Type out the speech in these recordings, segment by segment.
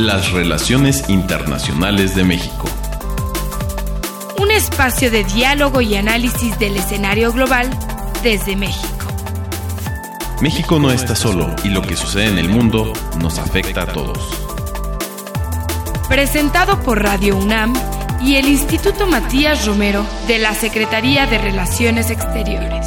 Las relaciones internacionales de México. Un espacio de diálogo y análisis del escenario global desde México. México no está solo y lo que sucede en el mundo nos afecta a todos. Presentado por Radio UNAM y el Instituto Matías Romero de la Secretaría de Relaciones Exteriores.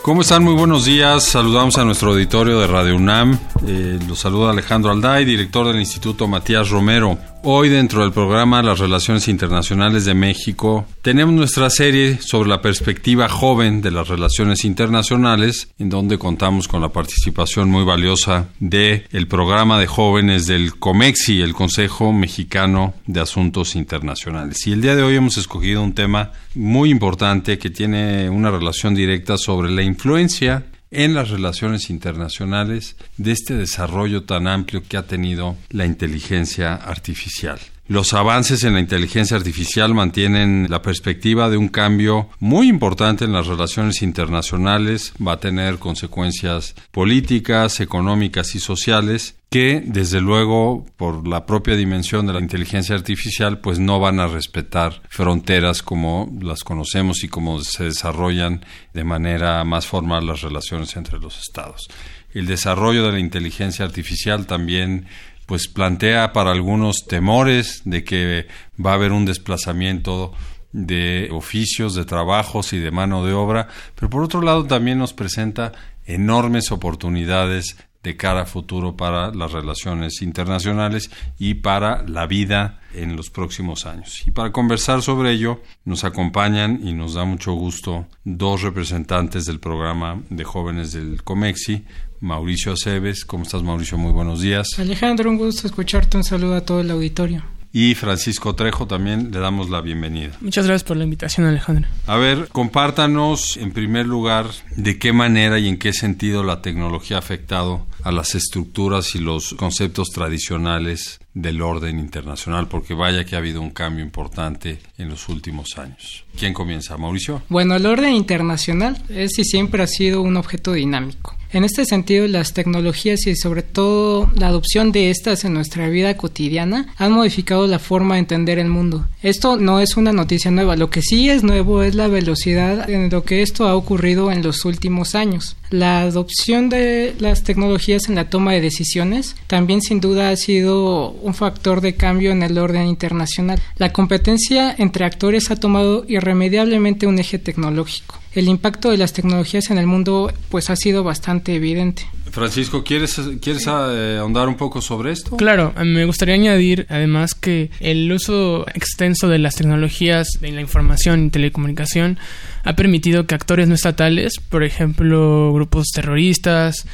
¿Cómo están? Muy buenos días. Saludamos a nuestro auditorio de Radio UNAM. Eh, los saluda Alejandro Alday, director del Instituto Matías Romero. Hoy dentro del programa Las Relaciones Internacionales de México tenemos nuestra serie sobre la perspectiva joven de las relaciones internacionales en donde contamos con la participación muy valiosa de programa de jóvenes del COMEXI, el Consejo Mexicano de Asuntos Internacionales. Y el día de hoy hemos escogido un tema muy importante que tiene una relación directa sobre la influencia en las relaciones internacionales de este desarrollo tan amplio que ha tenido la inteligencia artificial. Los avances en la inteligencia artificial mantienen la perspectiva de un cambio muy importante en las relaciones internacionales, va a tener consecuencias políticas, económicas y sociales que desde luego por la propia dimensión de la inteligencia artificial pues no van a respetar fronteras como las conocemos y como se desarrollan de manera más formal las relaciones entre los estados. El desarrollo de la inteligencia artificial también pues plantea para algunos temores de que va a haber un desplazamiento de oficios, de trabajos y de mano de obra, pero por otro lado también nos presenta enormes oportunidades de cara a futuro para las relaciones internacionales y para la vida en los próximos años. Y para conversar sobre ello nos acompañan y nos da mucho gusto dos representantes del programa de jóvenes del COMEXI, Mauricio Aceves. ¿Cómo estás, Mauricio? Muy buenos días. Alejandro, un gusto escucharte. Un saludo a todo el auditorio. Y Francisco Trejo también le damos la bienvenida. Muchas gracias por la invitación, Alejandro. A ver, compártanos en primer lugar de qué manera y en qué sentido la tecnología ha afectado a las estructuras y los conceptos tradicionales del orden internacional, porque vaya que ha habido un cambio importante en los últimos años. ¿Quién comienza, Mauricio? Bueno, el orden internacional es y siempre ha sido un objeto dinámico. En este sentido, las tecnologías y sobre todo la adopción de estas en nuestra vida cotidiana han modificado la forma de entender el mundo. Esto no es una noticia nueva, lo que sí es nuevo es la velocidad en lo que esto ha ocurrido en los últimos años. La adopción de las tecnologías en la toma de decisiones también sin duda ha sido un factor de cambio en el orden internacional. La competencia entre actores ha tomado irremediablemente un eje tecnológico. El impacto de las tecnologías en el mundo pues ha sido bastante evidente. Francisco, ¿quieres, ¿quieres eh, ahondar un poco sobre esto? Claro, me gustaría añadir además que el uso extenso de las tecnologías de la información y telecomunicación ha permitido que actores no estatales, por ejemplo, grupos terroristas,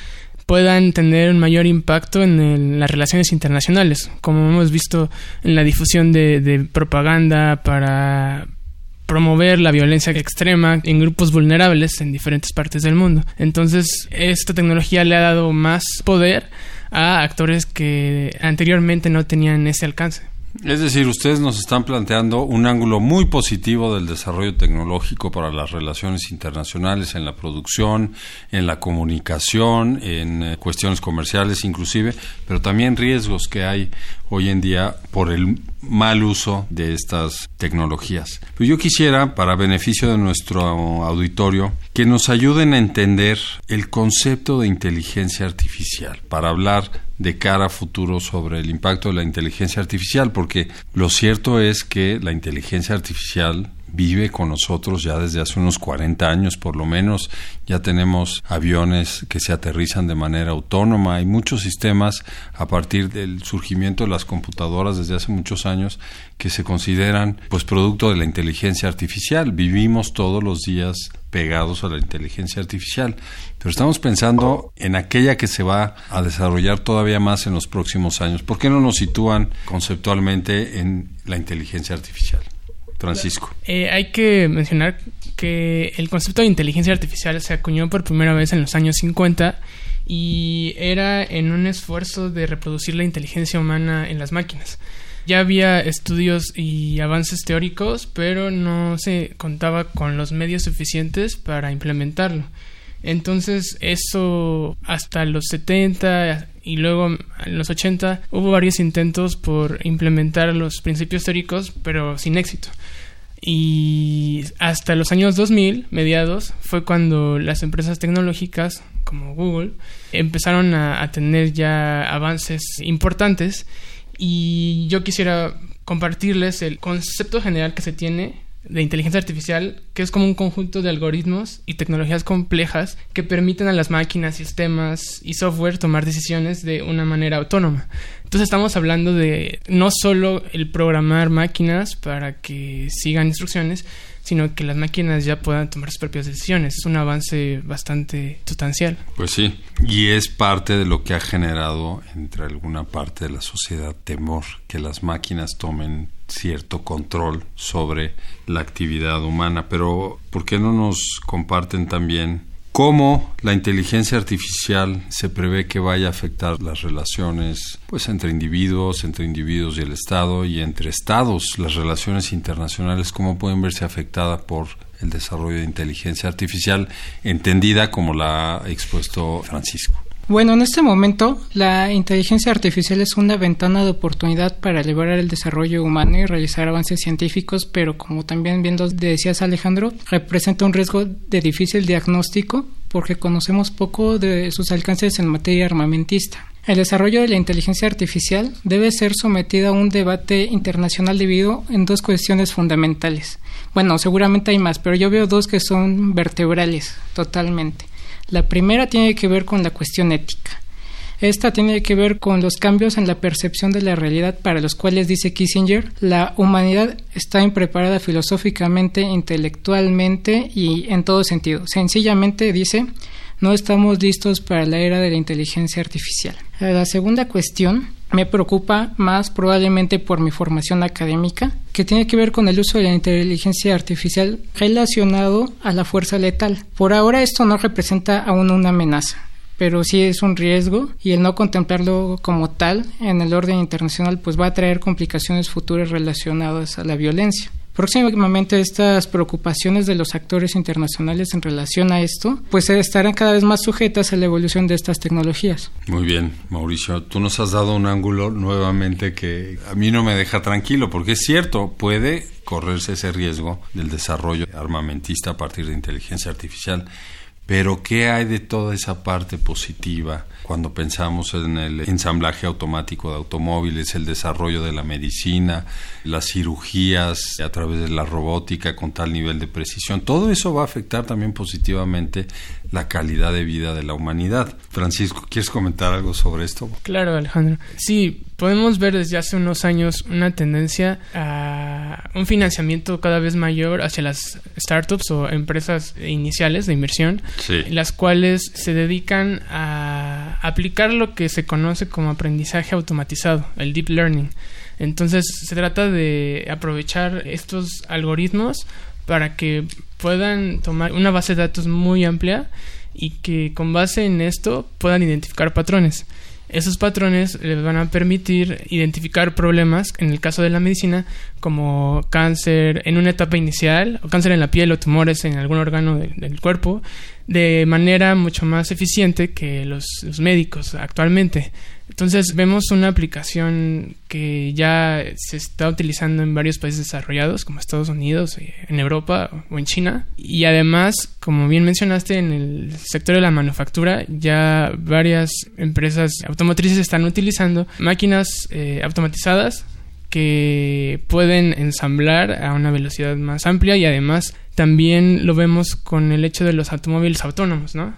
puedan tener un mayor impacto en las relaciones internacionales, como hemos visto en la difusión de propaganda para promover la violencia extrema en grupos vulnerables en diferentes partes del mundo. Entonces, esta tecnología le ha dado más poder a actores que anteriormente no tenían ese alcance. Es decir, ustedes nos están planteando un ángulo muy positivo del desarrollo tecnológico para las relaciones internacionales en la producción, en la comunicación, en eh, cuestiones comerciales inclusive, pero también riesgos que hay hoy en día por el mal uso de estas tecnologías. Pero yo quisiera, para beneficio de nuestro auditorio, que nos ayuden a entender el concepto de inteligencia artificial, para hablar de cara a futuro sobre el impacto de la inteligencia artificial, porque lo cierto es que la inteligencia artificial vive con nosotros ya desde hace unos 40 años por lo menos. Ya tenemos aviones que se aterrizan de manera autónoma. Hay muchos sistemas a partir del surgimiento de las computadoras desde hace muchos años que se consideran pues producto de la inteligencia artificial. Vivimos todos los días pegados a la inteligencia artificial, pero estamos pensando en aquella que se va a desarrollar todavía más en los próximos años. ¿Por qué no nos sitúan conceptualmente en la inteligencia artificial? Francisco. Eh, hay que mencionar que el concepto de inteligencia artificial se acuñó por primera vez en los años 50 y era en un esfuerzo de reproducir la inteligencia humana en las máquinas. Ya había estudios y avances teóricos, pero no se contaba con los medios suficientes para implementarlo. Entonces eso hasta los 70 y luego en los 80 hubo varios intentos por implementar los principios teóricos pero sin éxito. Y hasta los años 2000, mediados, fue cuando las empresas tecnológicas como Google empezaron a, a tener ya avances importantes y yo quisiera compartirles el concepto general que se tiene de inteligencia artificial, que es como un conjunto de algoritmos y tecnologías complejas que permiten a las máquinas, sistemas y software tomar decisiones de una manera autónoma. Entonces estamos hablando de no solo el programar máquinas para que sigan instrucciones, sino que las máquinas ya puedan tomar sus propias decisiones. Es un avance bastante sustancial. Pues sí, y es parte de lo que ha generado entre alguna parte de la sociedad temor que las máquinas tomen cierto control sobre la actividad humana. Pero, ¿por qué no nos comparten también cómo la inteligencia artificial se prevé que vaya a afectar las relaciones pues entre individuos, entre individuos y el Estado y entre estados, las relaciones internacionales, cómo pueden verse afectadas por el desarrollo de inteligencia artificial entendida como la ha expuesto Francisco. Bueno, en este momento la inteligencia artificial es una ventana de oportunidad para elevar el desarrollo humano y realizar avances científicos, pero como también viendo decías Alejandro, representa un riesgo de difícil diagnóstico porque conocemos poco de sus alcances en materia armamentista. El desarrollo de la inteligencia artificial debe ser sometido a un debate internacional debido en dos cuestiones fundamentales. Bueno, seguramente hay más, pero yo veo dos que son vertebrales totalmente. La primera tiene que ver con la cuestión ética. Esta tiene que ver con los cambios en la percepción de la realidad para los cuales, dice Kissinger, la humanidad está impreparada filosóficamente, intelectualmente y en todo sentido. Sencillamente dice, no estamos listos para la era de la inteligencia artificial. La segunda cuestión me preocupa más probablemente por mi formación académica, que tiene que ver con el uso de la inteligencia artificial relacionado a la fuerza letal. Por ahora esto no representa aún una amenaza, pero sí es un riesgo y el no contemplarlo como tal en el orden internacional pues va a traer complicaciones futuras relacionadas a la violencia. Próximamente estas preocupaciones de los actores internacionales en relación a esto, pues estarán cada vez más sujetas a la evolución de estas tecnologías. Muy bien, Mauricio, tú nos has dado un ángulo nuevamente que a mí no me deja tranquilo, porque es cierto, puede correrse ese riesgo del desarrollo armamentista a partir de inteligencia artificial pero ¿qué hay de toda esa parte positiva cuando pensamos en el ensamblaje automático de automóviles, el desarrollo de la medicina, las cirugías a través de la robótica con tal nivel de precisión? Todo eso va a afectar también positivamente la calidad de vida de la humanidad. Francisco, ¿quieres comentar algo sobre esto? Claro, Alejandro. Sí, podemos ver desde hace unos años una tendencia a un financiamiento cada vez mayor hacia las startups o empresas iniciales de inversión, las cuales se dedican a aplicar lo que se conoce como aprendizaje automatizado, el deep learning. Entonces se trata de aprovechar estos algoritmos para que puedan tomar una base de datos muy amplia y que con base en esto puedan identificar patrones. Esos patrones les van a permitir identificar problemas, en el caso de la medicina, como cáncer en una etapa inicial, o cáncer en la piel o tumores en algún órgano del cuerpo, de manera mucho más eficiente que los, médicos actualmente. Entonces vemos una aplicación que ya se está utilizando en varios países desarrollados como Estados Unidos, eh, en Europa o en China. Y además, como bien mencionaste, en el sector de la manufactura ya varias empresas automotrices están utilizando máquinas eh, automatizadas que pueden ensamblar a una velocidad más amplia y además también lo vemos con el hecho de los automóviles autónomos, ¿no?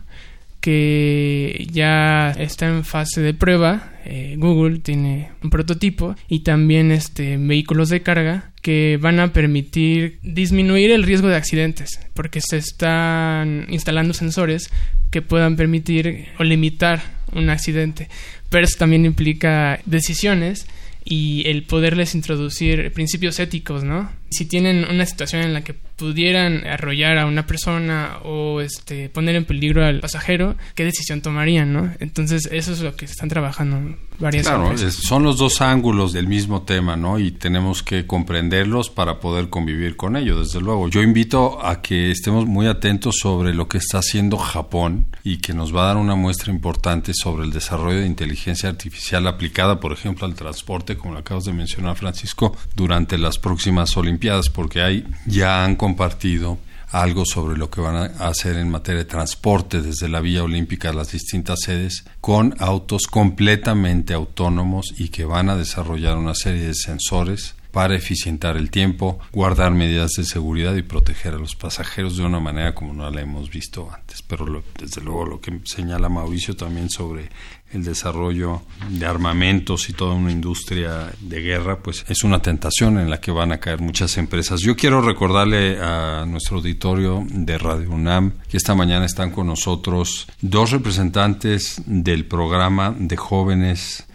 Que ya está en fase de prueba. Eh, Google tiene un prototipo y también este, vehículos de carga que van a permitir disminuir el riesgo de accidentes porque se están instalando sensores que puedan permitir o limitar un accidente. Pero eso también implica decisiones y el poderles introducir principios éticos, ¿no? Si tienen una situación en la que pudieran arrollar a una persona o este poner en peligro al pasajero, ¿qué decisión tomarían, no? Entonces, eso es lo que están trabajando varias Claro, son los dos ángulos del mismo tema, ¿no? Y tenemos que comprenderlos para poder convivir con ellos, desde luego. Yo invito a que estemos muy atentos sobre lo que está haciendo Japón y que nos va a dar una muestra importante sobre el desarrollo de inteligencia artificial aplicada, por ejemplo, al transporte, como lo acabas de mencionar, Francisco, durante las próximas Olimpiadas, porque ahí ya han compartido algo sobre lo que van a hacer en materia de transporte desde la vía olímpica a las distintas sedes con autos completamente autónomos y que van a desarrollar una serie de sensores para eficientar el tiempo, guardar medidas de seguridad y proteger a los pasajeros de una manera como no la hemos visto antes. Pero desde luego lo que señala Mauricio también sobre el desarrollo de armamentos y toda una industria de guerra, pues es una tentación en la que van a caer muchas empresas. Yo quiero recordarle a nuestro auditorio de Radio UNAM que esta mañana están con nosotros dos representantes del programa de jóvenes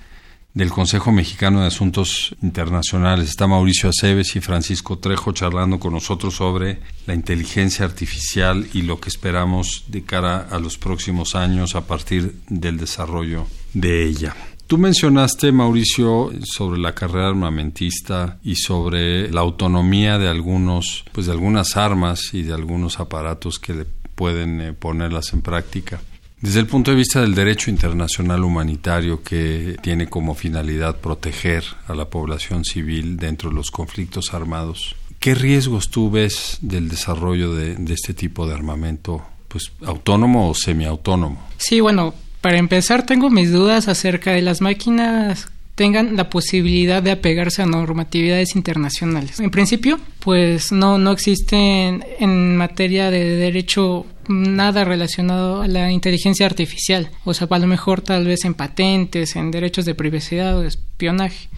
del Consejo Mexicano de Asuntos Internacionales. Está Mauricio Aceves y Francisco Trejo charlando con nosotros sobre la inteligencia artificial y lo que esperamos de cara a los próximos años a partir del desarrollo de ella. Tú mencionaste, Mauricio, sobre la carrera armamentista y sobre la autonomía de algunos, pues de algunas armas y de algunos aparatos que le pueden eh, ponerlas en práctica. Desde el punto de vista del derecho internacional humanitario que tiene como finalidad proteger a la población civil dentro de los conflictos armados, ¿qué riesgos tú ves del desarrollo de, este tipo de armamento, pues autónomo o semiautónomo? Sí, bueno, para empezar tengo mis dudas acerca de las máquinas tengan la posibilidad de apegarse a normatividades internacionales. En principio, pues no, no existen en materia de derecho nada relacionado a la inteligencia artificial. O sea, a lo mejor tal vez en patentes, en derechos de privacidad o espionaje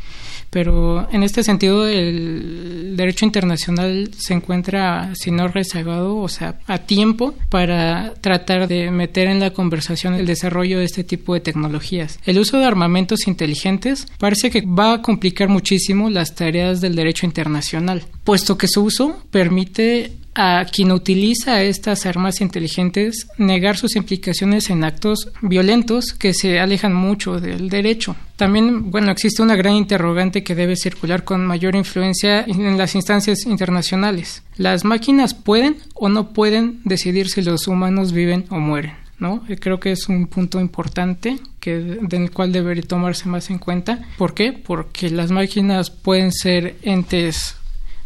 pero en este sentido el derecho internacional se encuentra, si no rezagado, o sea, a tiempo para tratar de meter en la conversación el desarrollo de este tipo de tecnologías. El uso de armamentos inteligentes parece que va a complicar muchísimo las tareas del derecho internacional, puesto que su uso permite a quien utiliza estas armas inteligentes negar sus implicaciones en actos violentos que se alejan mucho del derecho. También, bueno, existe una gran interrogante que debe circular con mayor influencia en las instancias internacionales. ¿Las máquinas pueden o no pueden decidir si los humanos viven o mueren? ¿no? Creo que es un punto importante que del cual debería tomarse más en cuenta. ¿Por qué? Porque las máquinas pueden ser entes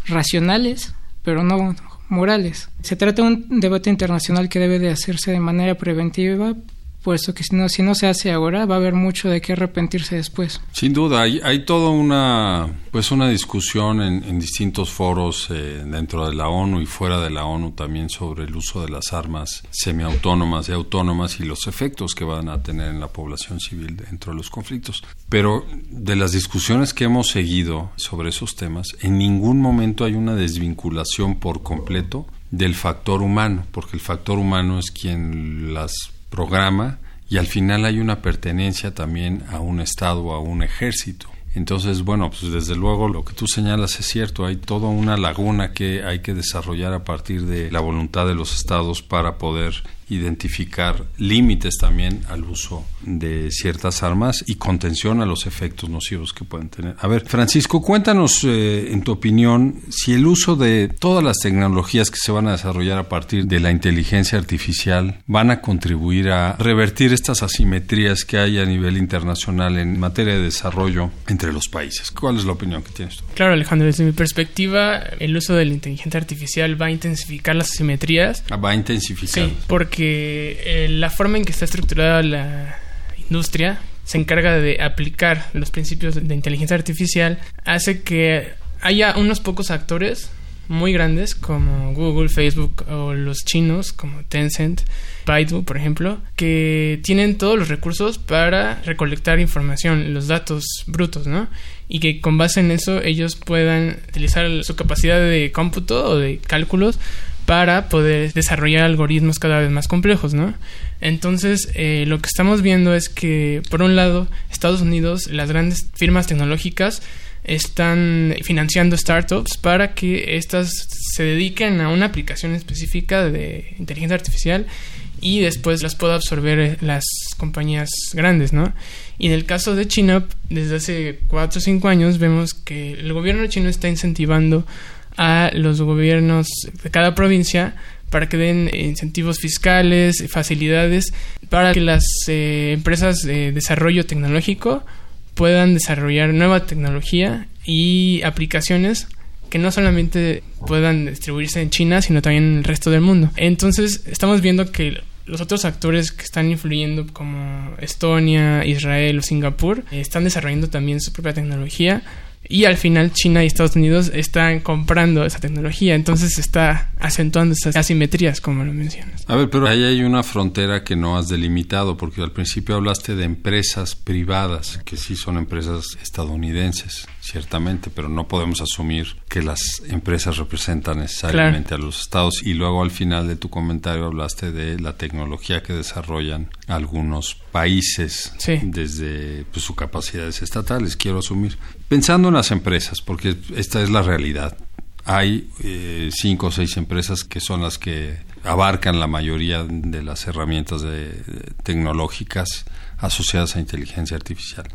racionales, pero no morales. Se trata de un debate internacional que debe de hacerse de manera preventiva puesto que si no, si no se hace ahora va a haber mucho de qué arrepentirse después. Sin duda, hay, hay toda una, pues una discusión en, distintos foros eh, dentro de la ONU y fuera de la ONU también sobre el uso de las armas semiautónomas y autónomas y los efectos que van a tener en la población civil dentro de los conflictos. Pero de las discusiones que hemos seguido sobre esos temas, en ningún momento hay una desvinculación por completo del factor humano, porque el factor humano es quien las programa y al final hay una pertenencia también a un Estado a un ejército. Entonces, bueno, pues desde luego lo que tú señalas es cierto, hay toda una laguna que hay que desarrollar a partir de la voluntad de los estados para poder identificar límites también al uso de ciertas armas y contención a los efectos nocivos que pueden tener. A ver, Francisco, cuéntanos eh, en tu opinión si el uso de todas las tecnologías que se van a desarrollar a partir de la inteligencia artificial van a contribuir a revertir estas asimetrías que hay a nivel internacional en materia de desarrollo entre los países. ¿Cuál es la opinión que tienes tú? Claro, Alejandro, desde mi perspectiva, el uso de la inteligencia artificial va a intensificar las asimetrías. Ah, va a intensificar. Sí, porque eh, la forma en que está estructurada la industria se encarga de aplicar los principios de, inteligencia artificial hace que haya unos pocos actores muy grandes como Google, Facebook o los chinos como Tencent, Baidu, por ejemplo, que tienen todos los recursos para recolectar información, los datos brutos, ¿no? Y que con base en eso ellos puedan utilizar su capacidad de cómputo o de cálculos para poder desarrollar algoritmos cada vez más complejos, ¿no? Entonces, eh, lo que estamos viendo es que, por un lado, Estados Unidos, las grandes firmas tecnológicas, están financiando startups para que éstas se dediquen a una aplicación específica de inteligencia artificial y después las pueda absorber las compañías grandes, ¿no? Y en el caso de China, desde hace 4 o 5 años vemos que el gobierno chino está incentivando a los gobiernos de cada provincia para que den incentivos fiscales, facilidades, para que las eh, empresas de desarrollo tecnológico puedan desarrollar nueva tecnología y aplicaciones que no solamente puedan distribuirse en China, sino también en el resto del mundo. Entonces, estamos viendo que los otros actores que están influyendo como Estonia, Israel o Singapur están desarrollando también su propia tecnología y al final China y Estados Unidos están comprando esa tecnología, entonces está acentuando esas asimetrías, como lo mencionas. A ver, pero ahí hay una frontera que no has delimitado, porque al principio hablaste de empresas privadas, que sí son empresas estadounidenses, ciertamente, pero no podemos asumir que las empresas representan necesariamente a los estados. Y luego al final de tu comentario hablaste de la tecnología que desarrollan algunos países desde pues, sus capacidades estatales, quiero asumir. Pensando en las empresas, porque esta es la realidad. Hay eh, cinco o seis empresas que son las que abarcan la mayoría de las herramientas tecnológicas asociadas a inteligencia artificial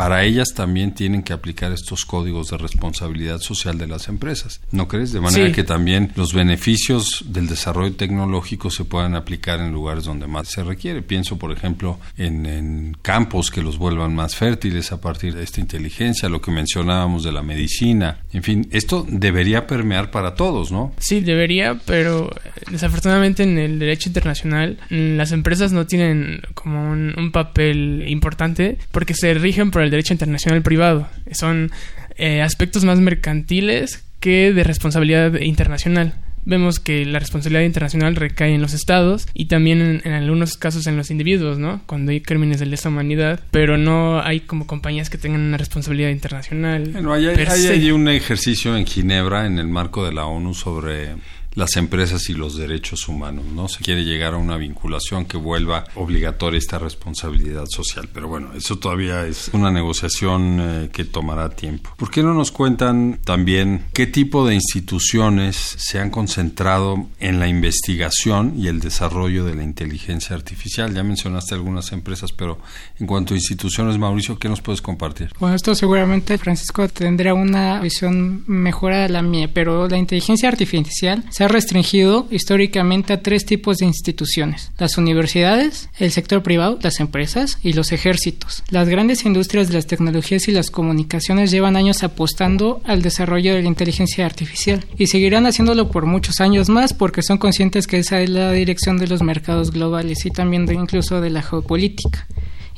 para ellas también tienen que aplicar estos códigos de responsabilidad social de las empresas. ¿No crees? De manera que también los beneficios del desarrollo tecnológico se puedan aplicar en lugares donde más se requiere. Pienso, por ejemplo, en, campos que los vuelvan más fértiles a partir de esta inteligencia, lo que mencionábamos de la medicina. En fin, esto debería permear para todos, ¿no? Sí, debería, pero desafortunadamente en el derecho internacional las empresas no tienen como un, un papel importante porque se rigen por el derecho internacional privado. Son eh, aspectos más mercantiles que de responsabilidad internacional. Vemos que la responsabilidad internacional recae en los estados y también en, algunos casos en los individuos, ¿no? Cuando hay crímenes de lesa humanidad, pero no hay como compañías que tengan una responsabilidad internacional. Bueno, hay un ejercicio en Ginebra en el marco de la ONU sobre las empresas y los derechos humanos, ¿no? Se quiere llegar a una vinculación que vuelva obligatoria esta responsabilidad social, pero bueno, eso todavía es una negociación eh, que tomará tiempo. ¿Por qué no nos cuentan también qué tipo de instituciones se han concentrado en la investigación y el desarrollo de la inteligencia artificial? Ya mencionaste algunas empresas, pero en cuanto a instituciones, Mauricio, ¿qué nos puedes compartir? Bueno, esto seguramente Francisco tendrá una visión mejorada de la mía, pero la inteligencia artificial ha restringido históricamente a tres tipos de instituciones, las universidades, el sector privado, las empresas y los ejércitos. Las grandes industrias de las tecnologías y las comunicaciones llevan años apostando al desarrollo de la inteligencia artificial y seguirán haciéndolo por muchos años más porque son conscientes que esa es la dirección de los mercados globales y también de, incluso de la geopolítica.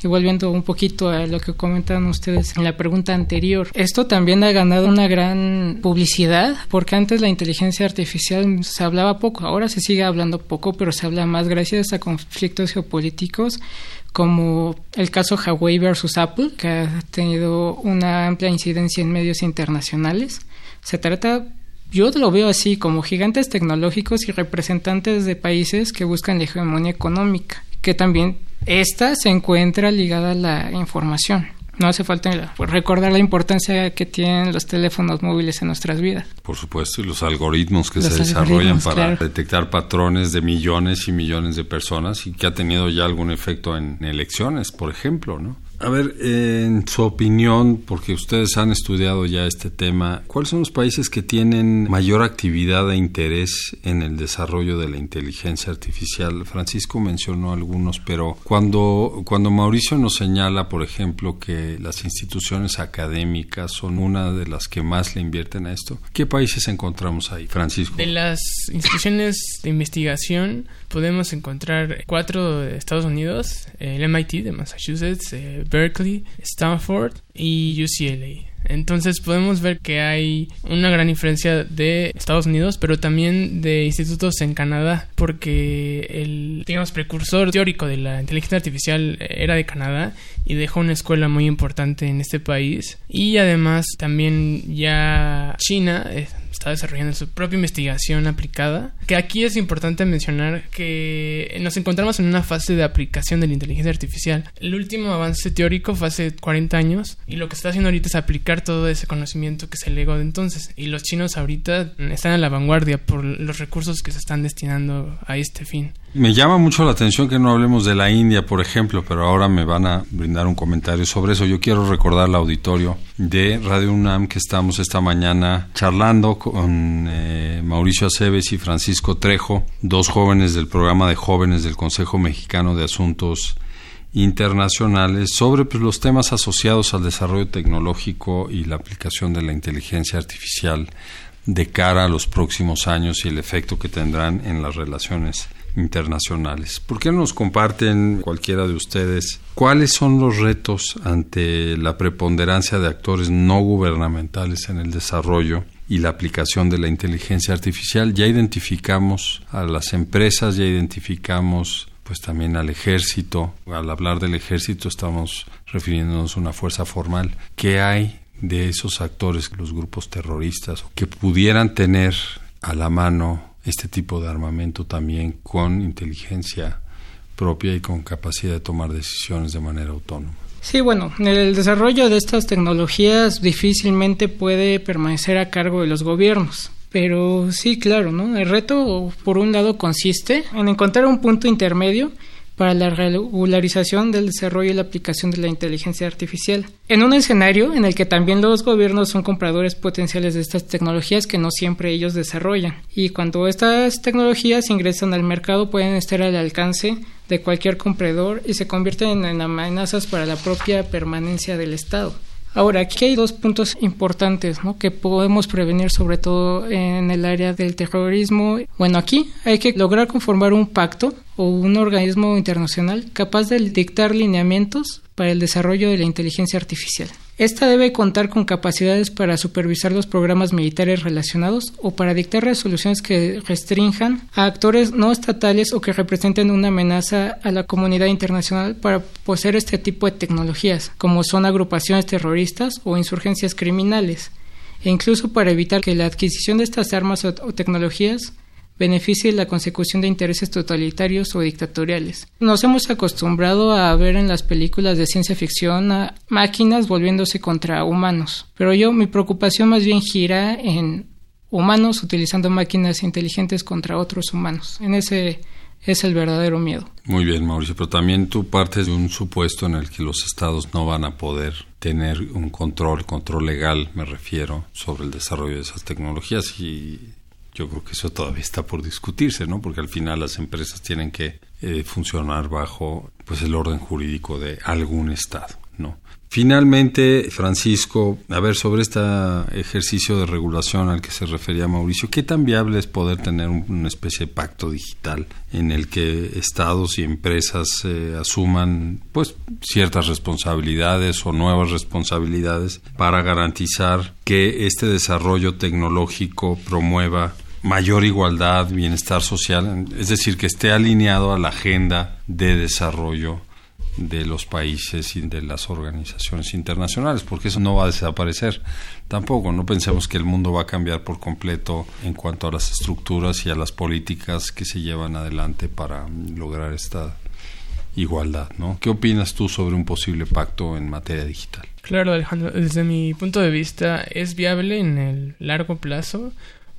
Y volviendo un poquito a lo que comentaban ustedes en la pregunta anterior, esto también ha ganado una gran publicidad porque antes la inteligencia artificial se hablaba poco, ahora se sigue hablando poco, pero se habla más gracias a conflictos geopolíticos como el caso Huawei versus Apple, que ha tenido una amplia incidencia en medios internacionales. Se trata yo lo veo así como gigantes tecnológicos y representantes de países que buscan la hegemonía económica, que también esta se encuentra ligada a la información. No hace falta recordar la importancia que tienen los teléfonos móviles en nuestras vidas. Por supuesto, y los algoritmos que se desarrollan para detectar patrones de millones y millones de personas y que ha tenido ya algún efecto en elecciones, por ejemplo, ¿no? A ver, en su opinión, porque ustedes han estudiado ya este tema, ¿cuáles son los países que tienen mayor actividad e interés en el desarrollo de la inteligencia artificial? Francisco mencionó algunos, pero cuando, cuando Mauricio nos señala, por ejemplo, que las instituciones académicas son una de las que más le invierten a esto, ¿qué países encontramos ahí, Francisco? De las instituciones de investigación podemos encontrar cuatro de Estados Unidos, el MIT de Massachusetts, eh, Berkeley, Stanford y UCLA. Entonces podemos ver que hay una gran diferencia de Estados Unidos, pero también de institutos en Canadá, porque el, digamos, precursor teórico de la inteligencia artificial era de Canadá y dejó una escuela muy importante en este país. Y además también ya China eh, está desarrollando su propia investigación aplicada. Que aquí es importante mencionar que nos encontramos en una fase de aplicación de la inteligencia artificial. El último avance teórico fue hace 40 años y lo que está haciendo ahorita es aplicar todo ese conocimiento que se legó de entonces. Y los chinos ahorita están a la vanguardia por los recursos que se están destinando a este fin. Me llama mucho la atención que no hablemos de la India, por ejemplo, pero ahora me van a brindar un comentario sobre eso. Yo quiero recordar al auditorio de Radio UNAM que estamos esta mañana charlando con eh, Mauricio Aceves y Francisco Trejo, dos jóvenes del programa de jóvenes del Consejo Mexicano de Asuntos internacionales sobre pues, los temas asociados al desarrollo tecnológico y la aplicación de la inteligencia artificial de cara a los próximos años y el efecto que tendrán en las relaciones internacionales. ¿Por qué no nos comparten cualquiera de ustedes cuáles son los retos ante la preponderancia de actores no gubernamentales en el desarrollo y la aplicación de la inteligencia artificial? Ya identificamos a las empresas, ya identificamos pues también al ejército. Al hablar del ejército estamos refiriéndonos a una fuerza formal. ¿Qué hay de esos actores, los grupos terroristas, que pudieran tener a la mano este tipo de armamento también con inteligencia propia y con capacidad de tomar decisiones de manera autónoma. Sí, bueno, el desarrollo de estas tecnologías difícilmente puede permanecer a cargo de los gobiernos. Pero sí, claro, ¿no? El reto, por un lado, consiste en encontrar un punto intermedio para la regularización del desarrollo y la aplicación de la inteligencia artificial. En un escenario en el que también los gobiernos son compradores potenciales de estas tecnologías que no siempre ellos desarrollan. Y cuando estas tecnologías ingresan al mercado pueden estar al alcance de cualquier comprador y se convierten en amenazas para la propia permanencia del Estado. Ahora, aquí hay dos puntos importantes ¿no? que podemos prevenir, sobre todo en el área del terrorismo. Bueno, aquí hay que lograr conformar un pacto o un organismo internacional capaz de dictar lineamientos para el desarrollo de la inteligencia artificial. Esta debe contar con capacidades para supervisar los programas militares relacionados o para dictar resoluciones que restrinjan a actores no estatales o que representen una amenaza a la comunidad internacional para poseer este tipo de tecnologías, como son agrupaciones terroristas o insurgencias criminales, e incluso para evitar que la adquisición de estas armas o tecnologías beneficie la consecución de intereses totalitarios o dictatoriales. Nos hemos acostumbrado a ver en las películas de ciencia ficción máquinas volviéndose contra humanos, pero yo mi preocupación más bien gira en humanos utilizando máquinas inteligentes contra otros humanos. En ese es el verdadero miedo. Muy bien, Mauricio, pero también tú partes de un supuesto en el que los estados no van a poder tener un control, control legal, me refiero, sobre el desarrollo de esas tecnologías y yo creo que eso todavía está por discutirse, ¿no? Porque al final las empresas tienen que eh, funcionar bajo pues el orden jurídico de algún estado, ¿no? Finalmente, Francisco, a ver, sobre este ejercicio de regulación al que se refería Mauricio, ¿qué tan viable es poder tener una especie de pacto digital en el que estados y empresas eh, asuman pues ciertas responsabilidades o nuevas responsabilidades para garantizar que este desarrollo tecnológico promueva mayor igualdad, bienestar social, es decir, que esté alineado a la agenda de desarrollo de los países y de las organizaciones internacionales, porque eso no va a desaparecer tampoco. No pensemos que el mundo va a cambiar por completo en cuanto a las estructuras y a las políticas que se llevan adelante para lograr esta igualdad, ¿no? ¿Qué opinas tú sobre un posible pacto en materia digital? Claro, Alejandro, desde mi punto de vista es viable en el largo plazo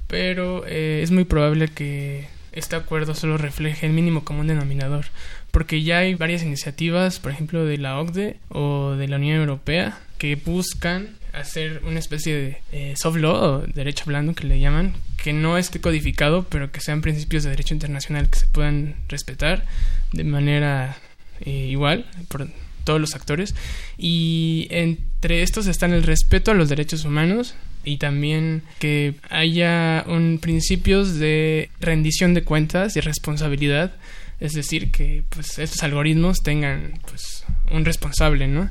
pero eh, es muy probable que este acuerdo solo refleje el mínimo común denominador, porque ya hay varias iniciativas, por ejemplo, de la OCDE o de la Unión Europea, que buscan hacer una especie de eh, soft law o derecho blando que le llaman, que no esté codificado, pero que sean principios de derecho internacional que se puedan respetar de manera eh, igual por todos los actores. Y entre estos están el respeto a los derechos humanos, y también que haya un principios de rendición de cuentas y responsabilidad, es decir, que pues estos algoritmos tengan pues un responsable, ¿no?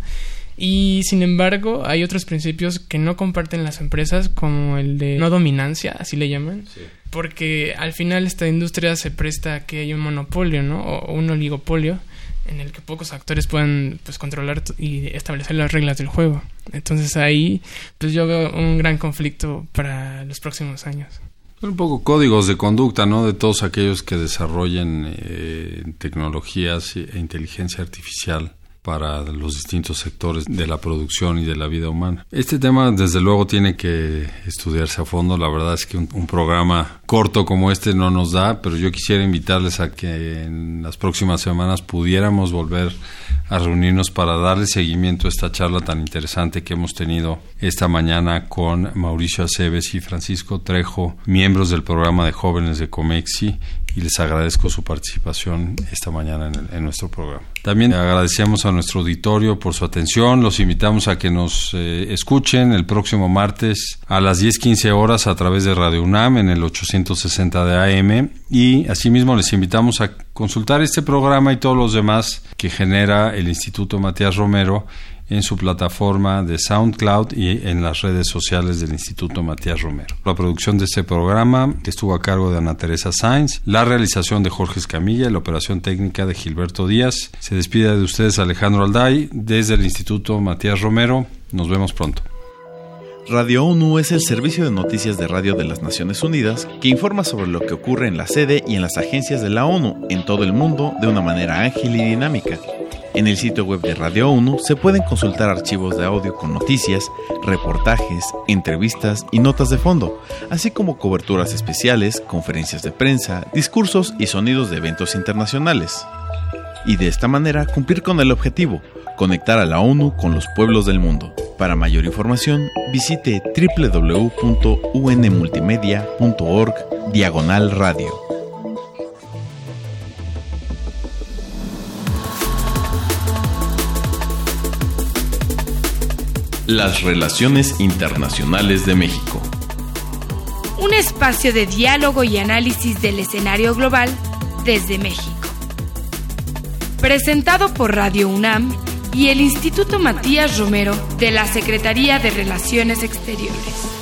Y sin embargo, hay otros principios que no comparten las empresas, como el de no dominancia, así le llaman, porque al final esta industria se presta a que haya un monopolio, ¿no? O un oligopolio en el que pocos actores puedan pues controlar y establecer las reglas del juego. Entonces ahí pues yo veo un gran conflicto para los próximos años. Un poco códigos de conducta, ¿no? De todos aquellos que desarrollen eh, tecnologías e inteligencia artificial para los distintos sectores de la producción y de la vida humana. Este tema, desde luego, tiene que estudiarse a fondo. La verdad es que un, programa corto como este no nos da, pero yo quisiera invitarles a que en las próximas semanas pudiéramos volver a reunirnos para darle seguimiento a esta charla tan interesante que hemos tenido esta mañana con Mauricio Aceves y Francisco Trejo, miembros del programa de jóvenes de Comexi y les agradezco su participación esta mañana en, nuestro programa. También agradecemos a nuestro auditorio por su atención. Los invitamos a que nos eh, escuchen el próximo martes a las 10:15 horas a través de Radio UNAM en el 860 de AM y asimismo les invitamos a consultar este programa y todos los demás que genera el Instituto Matías Romero en su plataforma de SoundCloud y en las redes sociales del Instituto Matías Romero. La producción de este programa estuvo a cargo de Ana Teresa Sainz, la realización de Jorge Escamilla y la operación técnica de Gilberto Díaz. Se despide de ustedes Alejandro Alday desde el Instituto Matías Romero. Nos vemos pronto. Radio ONU es el servicio de noticias de radio de las Naciones Unidas que informa sobre lo que ocurre en la sede y en las agencias de la ONU en todo el mundo de una manera ágil y dinámica. En el sitio web de Radio ONU se pueden consultar archivos de audio con noticias, reportajes, entrevistas y notas de fondo, así como coberturas especiales, conferencias de prensa, discursos y sonidos de eventos internacionales. Y de esta manera cumplir con el objetivo, conectar a la ONU con los pueblos del mundo. Para mayor información, visite www.unmultimedia.org diagonal radio. Las relaciones internacionales de México. Un espacio de diálogo y análisis del escenario global desde México. Presentado por Radio UNAM y el Instituto Matías Romero de la Secretaría de Relaciones Exteriores.